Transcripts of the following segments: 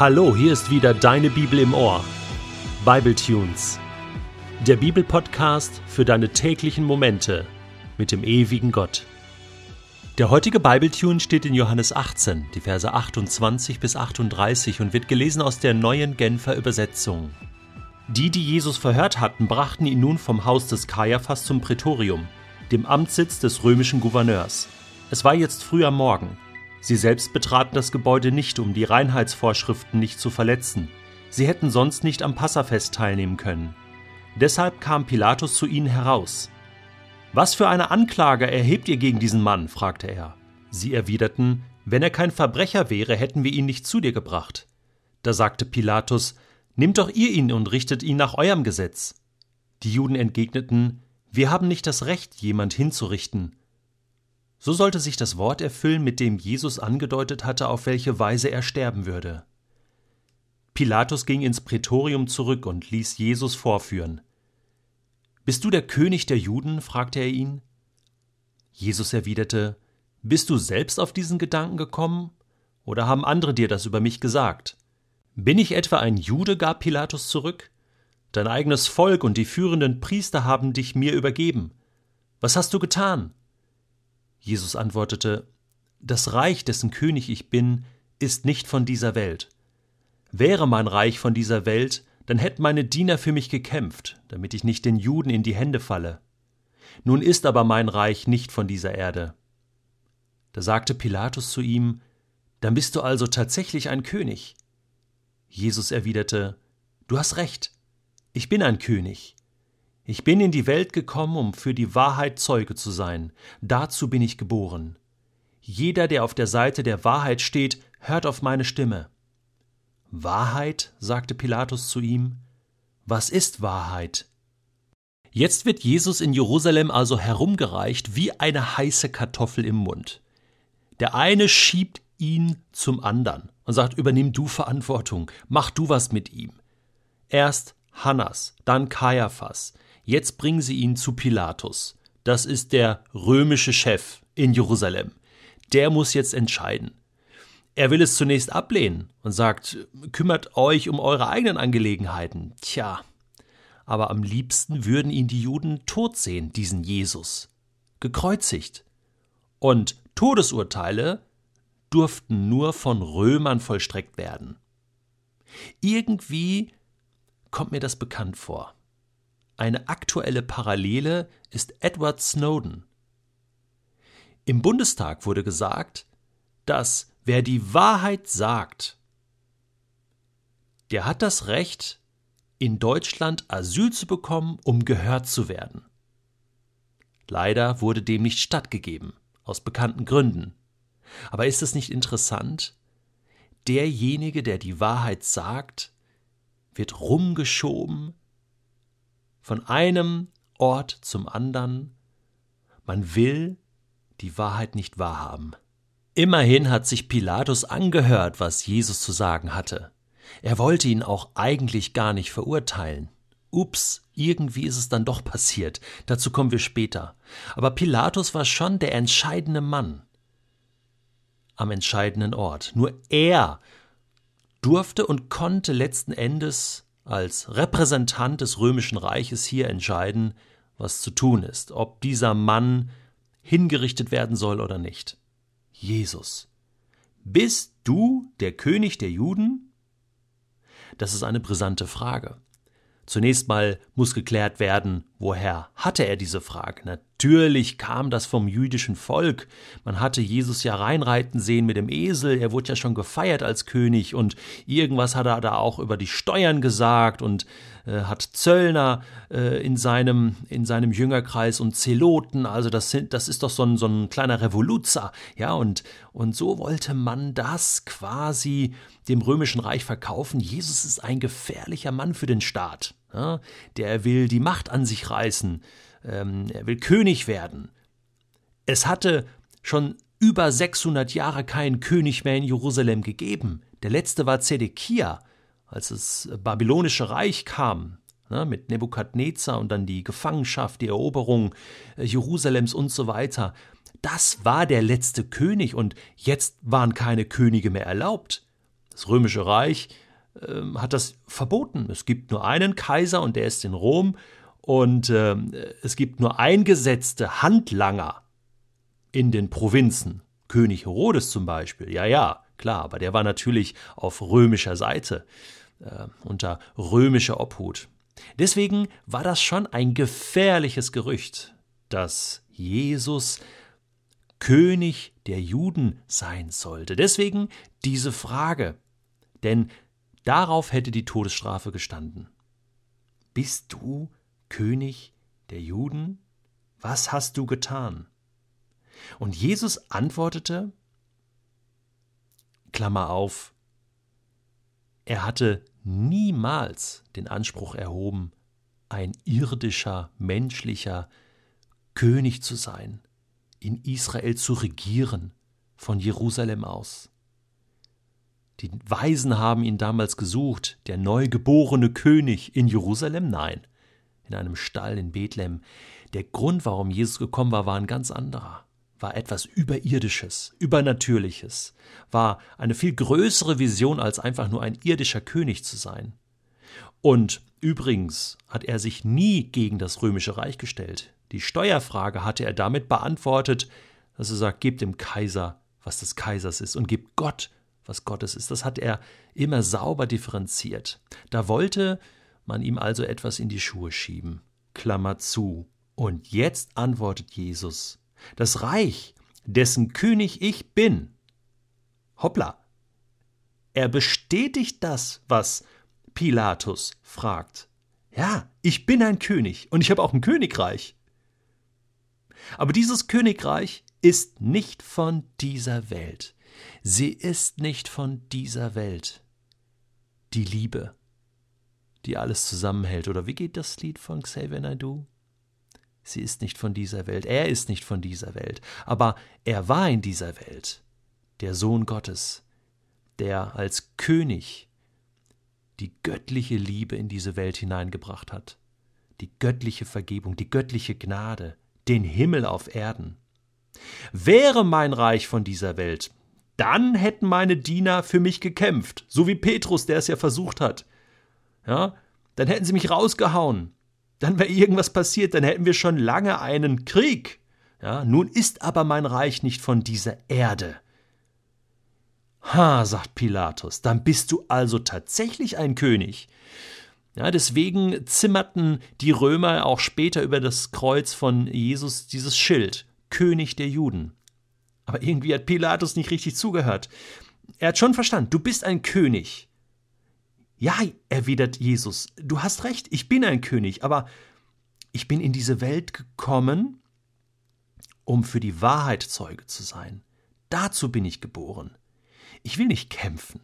Hallo, hier ist wieder deine Bibel im Ohr. Bible Tunes. Der Bibelpodcast für deine täglichen Momente mit dem ewigen Gott. Der heutige Bibletune steht in Johannes 18, die Verse 28 bis 38 und wird gelesen aus der neuen Genfer Übersetzung. Die, die Jesus verhört hatten, brachten ihn nun vom Haus des Kaiaphas zum Prätorium, dem Amtssitz des römischen Gouverneurs. Es war jetzt früh am Morgen. Sie selbst betraten das Gebäude nicht, um die Reinheitsvorschriften nicht zu verletzen. Sie hätten sonst nicht am Passafest teilnehmen können. Deshalb kam Pilatus zu ihnen heraus. Was für eine Anklage erhebt ihr gegen diesen Mann? fragte er. Sie erwiderten, wenn er kein Verbrecher wäre, hätten wir ihn nicht zu dir gebracht. Da sagte Pilatus, Nehmt doch ihr ihn und richtet ihn nach eurem Gesetz. Die Juden entgegneten, Wir haben nicht das Recht, jemand hinzurichten. So sollte sich das Wort erfüllen, mit dem Jesus angedeutet hatte, auf welche Weise er sterben würde. Pilatus ging ins Prätorium zurück und ließ Jesus vorführen. Bist du der König der Juden? fragte er ihn. Jesus erwiderte, Bist du selbst auf diesen Gedanken gekommen? Oder haben andere dir das über mich gesagt? Bin ich etwa ein Jude? gab Pilatus zurück. Dein eigenes Volk und die führenden Priester haben dich mir übergeben. Was hast du getan? Jesus antwortete, Das Reich, dessen König ich bin, ist nicht von dieser Welt. Wäre mein Reich von dieser Welt, dann hätten meine Diener für mich gekämpft, damit ich nicht den Juden in die Hände falle. Nun ist aber mein Reich nicht von dieser Erde. Da sagte Pilatus zu ihm, Dann bist du also tatsächlich ein König. Jesus erwiderte, Du hast recht, ich bin ein König. Ich bin in die Welt gekommen, um für die Wahrheit Zeuge zu sein. Dazu bin ich geboren. Jeder, der auf der Seite der Wahrheit steht, hört auf meine Stimme. Wahrheit? sagte Pilatus zu ihm. Was ist Wahrheit? Jetzt wird Jesus in Jerusalem also herumgereicht wie eine heiße Kartoffel im Mund. Der eine schiebt ihn zum anderen und sagt, übernimm du Verantwortung, mach du was mit ihm. Erst Hannas, dann Kaiaphas, Jetzt bringen sie ihn zu Pilatus. Das ist der römische Chef in Jerusalem. Der muss jetzt entscheiden. Er will es zunächst ablehnen und sagt, kümmert euch um eure eigenen Angelegenheiten. Tja, aber am liebsten würden ihn die Juden tot sehen, diesen Jesus. Gekreuzigt. Und Todesurteile durften nur von Römern vollstreckt werden. Irgendwie kommt mir das bekannt vor. Eine aktuelle Parallele ist Edward Snowden. Im Bundestag wurde gesagt, dass wer die Wahrheit sagt, der hat das Recht, in Deutschland Asyl zu bekommen, um gehört zu werden. Leider wurde dem nicht stattgegeben, aus bekannten Gründen. Aber ist es nicht interessant? Derjenige, der die Wahrheit sagt, wird rumgeschoben, von einem Ort zum anderen. Man will die Wahrheit nicht wahrhaben. Immerhin hat sich Pilatus angehört, was Jesus zu sagen hatte. Er wollte ihn auch eigentlich gar nicht verurteilen. Ups, irgendwie ist es dann doch passiert. Dazu kommen wir später. Aber Pilatus war schon der entscheidende Mann am entscheidenden Ort. Nur er durfte und konnte letzten Endes als Repräsentant des römischen Reiches hier entscheiden, was zu tun ist, ob dieser Mann hingerichtet werden soll oder nicht. Jesus. Bist du der König der Juden? Das ist eine brisante Frage. Zunächst mal muss geklärt werden, woher hatte er diese Frage? Natürlich kam das vom jüdischen Volk. Man hatte Jesus ja reinreiten sehen mit dem Esel, er wurde ja schon gefeiert als König und irgendwas hat er da auch über die Steuern gesagt und äh, hat Zöllner äh, in, seinem, in seinem Jüngerkreis und Zeloten, also das, sind, das ist doch so ein, so ein kleiner Revoluzer, ja, und, und so wollte man das quasi dem römischen Reich verkaufen. Jesus ist ein gefährlicher Mann für den Staat. Ja, der will die Macht an sich reißen, ähm, er will König werden. Es hatte schon über 600 Jahre keinen König mehr in Jerusalem gegeben. Der letzte war Zedekia, als das babylonische Reich kam, ne, mit Nebukadnezar und dann die Gefangenschaft, die Eroberung äh, Jerusalems und so weiter. Das war der letzte König und jetzt waren keine Könige mehr erlaubt. Das römische Reich äh, hat das verboten. Es gibt nur einen Kaiser und der ist in Rom und äh, es gibt nur eingesetzte Handlanger in den Provinzen. König Herodes zum Beispiel, ja, ja, klar, aber der war natürlich auf römischer Seite, äh, unter römischer Obhut. Deswegen war das schon ein gefährliches Gerücht, dass Jesus König der Juden sein sollte. Deswegen diese Frage, denn darauf hätte die Todesstrafe gestanden. Bist du König der Juden? Was hast du getan? Und Jesus antwortete, Klammer auf, er hatte niemals den Anspruch erhoben, ein irdischer, menschlicher König zu sein, in Israel zu regieren, von Jerusalem aus. Die Weisen haben ihn damals gesucht, der neugeborene König in Jerusalem? Nein, in einem Stall in Bethlehem. Der Grund, warum Jesus gekommen war, war ein ganz anderer war etwas Überirdisches, Übernatürliches, war eine viel größere Vision, als einfach nur ein irdischer König zu sein. Und übrigens hat er sich nie gegen das römische Reich gestellt. Die Steuerfrage hatte er damit beantwortet, dass er sagt, gebt dem Kaiser, was des Kaisers ist, und gebt Gott, was Gottes ist. Das hat er immer sauber differenziert. Da wollte man ihm also etwas in die Schuhe schieben. Klammer zu. Und jetzt antwortet Jesus, das Reich, dessen König ich bin. Hoppla. Er bestätigt das, was Pilatus fragt. Ja, ich bin ein König und ich habe auch ein Königreich. Aber dieses Königreich ist nicht von dieser Welt. Sie ist nicht von dieser Welt. Die Liebe, die alles zusammenhält. Oder wie geht das Lied von Xavier Naidoo? Sie ist nicht von dieser Welt, er ist nicht von dieser Welt, aber er war in dieser Welt, der Sohn Gottes, der als König die göttliche Liebe in diese Welt hineingebracht hat, die göttliche Vergebung, die göttliche Gnade, den Himmel auf Erden. Wäre mein Reich von dieser Welt, dann hätten meine Diener für mich gekämpft, so wie Petrus, der es ja versucht hat. Ja, dann hätten sie mich rausgehauen, dann wäre irgendwas passiert, dann hätten wir schon lange einen Krieg. Ja, nun ist aber mein Reich nicht von dieser Erde. Ha, sagt Pilatus, dann bist du also tatsächlich ein König. Ja, deswegen zimmerten die Römer auch später über das Kreuz von Jesus dieses Schild, König der Juden. Aber irgendwie hat Pilatus nicht richtig zugehört. Er hat schon verstanden, du bist ein König. Ja, erwidert Jesus, du hast recht, ich bin ein König, aber ich bin in diese Welt gekommen, um für die Wahrheit Zeuge zu sein. Dazu bin ich geboren. Ich will nicht kämpfen.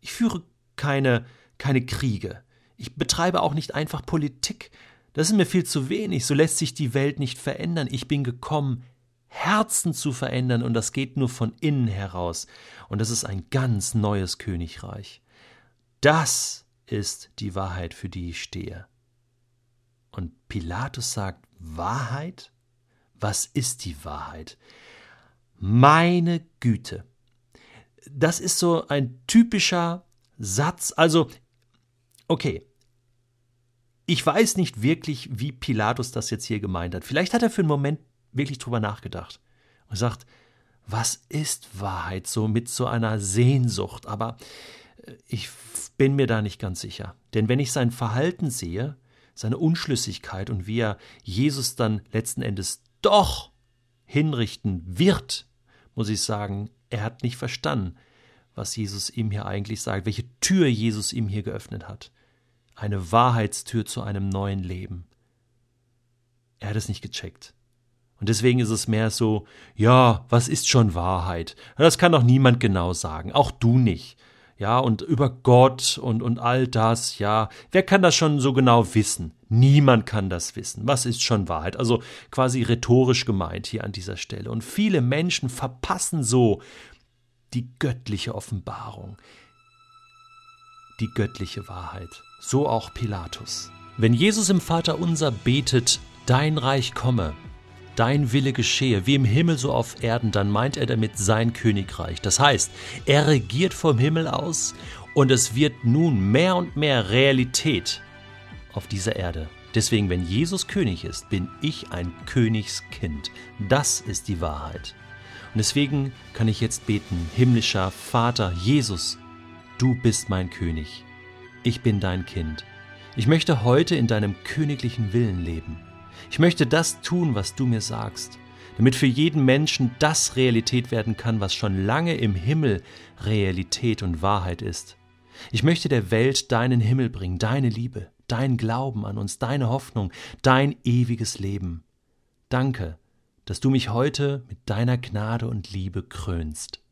Ich führe keine, keine Kriege. Ich betreibe auch nicht einfach Politik. Das ist mir viel zu wenig. So lässt sich die Welt nicht verändern. Ich bin gekommen, Herzen zu verändern, und das geht nur von innen heraus. Und das ist ein ganz neues Königreich. Das ist die Wahrheit, für die ich stehe. Und Pilatus sagt, Wahrheit? Was ist die Wahrheit? Meine Güte. Das ist so ein typischer Satz. Also, okay. Ich weiß nicht wirklich, wie Pilatus das jetzt hier gemeint hat. Vielleicht hat er für einen Moment wirklich drüber nachgedacht und sagt, was ist Wahrheit so mit so einer Sehnsucht? Aber ich bin mir da nicht ganz sicher. Denn wenn ich sein Verhalten sehe, seine Unschlüssigkeit und wie er Jesus dann letzten Endes doch hinrichten wird, muss ich sagen, er hat nicht verstanden, was Jesus ihm hier eigentlich sagt, welche Tür Jesus ihm hier geöffnet hat. Eine Wahrheitstür zu einem neuen Leben. Er hat es nicht gecheckt. Und deswegen ist es mehr so, ja, was ist schon Wahrheit? Das kann doch niemand genau sagen, auch du nicht ja, und über Gott und, und all das, ja. Wer kann das schon so genau wissen? Niemand kann das wissen. Was ist schon Wahrheit? Also quasi rhetorisch gemeint hier an dieser Stelle. Und viele Menschen verpassen so die göttliche Offenbarung, die göttliche Wahrheit. So auch Pilatus. Wenn Jesus im Vater unser betet, dein Reich komme, dein Wille geschehe, wie im Himmel so auf Erden, dann meint er damit sein Königreich. Das heißt, er regiert vom Himmel aus und es wird nun mehr und mehr Realität auf dieser Erde. Deswegen, wenn Jesus König ist, bin ich ein Königskind. Das ist die Wahrheit. Und deswegen kann ich jetzt beten, himmlischer Vater Jesus, du bist mein König. Ich bin dein Kind. Ich möchte heute in deinem königlichen Willen leben. Ich möchte das tun, was du mir sagst, damit für jeden Menschen das Realität werden kann, was schon lange im Himmel Realität und Wahrheit ist. Ich möchte der Welt deinen Himmel bringen, deine Liebe, dein Glauben an uns, deine Hoffnung, dein ewiges Leben. Danke, dass du mich heute mit deiner Gnade und Liebe krönst.